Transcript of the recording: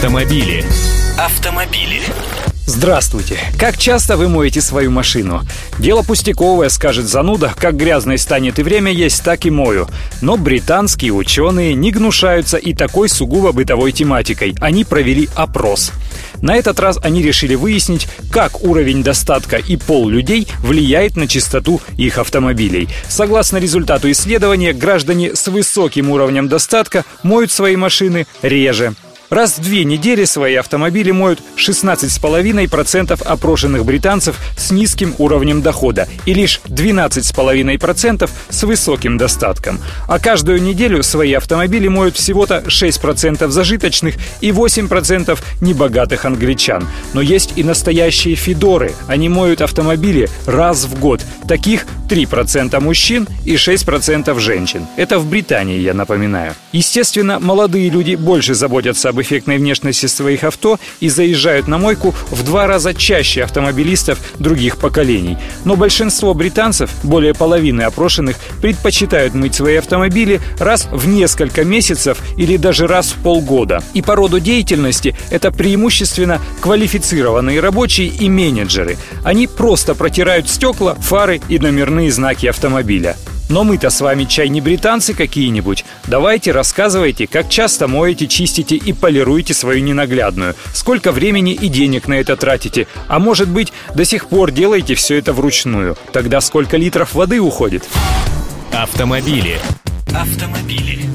Автомобили. Автомобили. Здравствуйте! Как часто вы моете свою машину? Дело пустяковое, скажет зануда, как грязной станет и время есть, так и мою. Но британские ученые не гнушаются и такой сугубо бытовой тематикой. Они провели опрос. На этот раз они решили выяснить, как уровень достатка и пол людей влияет на чистоту их автомобилей. Согласно результату исследования, граждане с высоким уровнем достатка моют свои машины реже. Раз в две недели свои автомобили моют 16,5% опрошенных британцев с низким уровнем дохода и лишь 12,5% с высоким достатком. А каждую неделю свои автомобили моют всего-то 6% зажиточных и 8% небогатых англичан. Но есть и настоящие фидоры. Они моют автомобили раз в год. Таких 3% мужчин и 6% женщин. Это в Британии, я напоминаю. Естественно, молодые люди больше заботятся об эффектной внешности своих авто и заезжают на мойку в два раза чаще автомобилистов других поколений. Но большинство британцев, более половины опрошенных, предпочитают мыть свои автомобили раз в несколько месяцев или даже раз в полгода. И по роду деятельности это преимущественно квалифицированные рабочие и менеджеры. Они просто протирают стекла, фары и номерные знаки автомобиля. Но мы-то с вами чай не британцы какие-нибудь. Давайте рассказывайте, как часто моете, чистите и полируете свою ненаглядную. Сколько времени и денег на это тратите. А может быть, до сих пор делаете все это вручную. Тогда сколько литров воды уходит? Автомобили. Автомобили.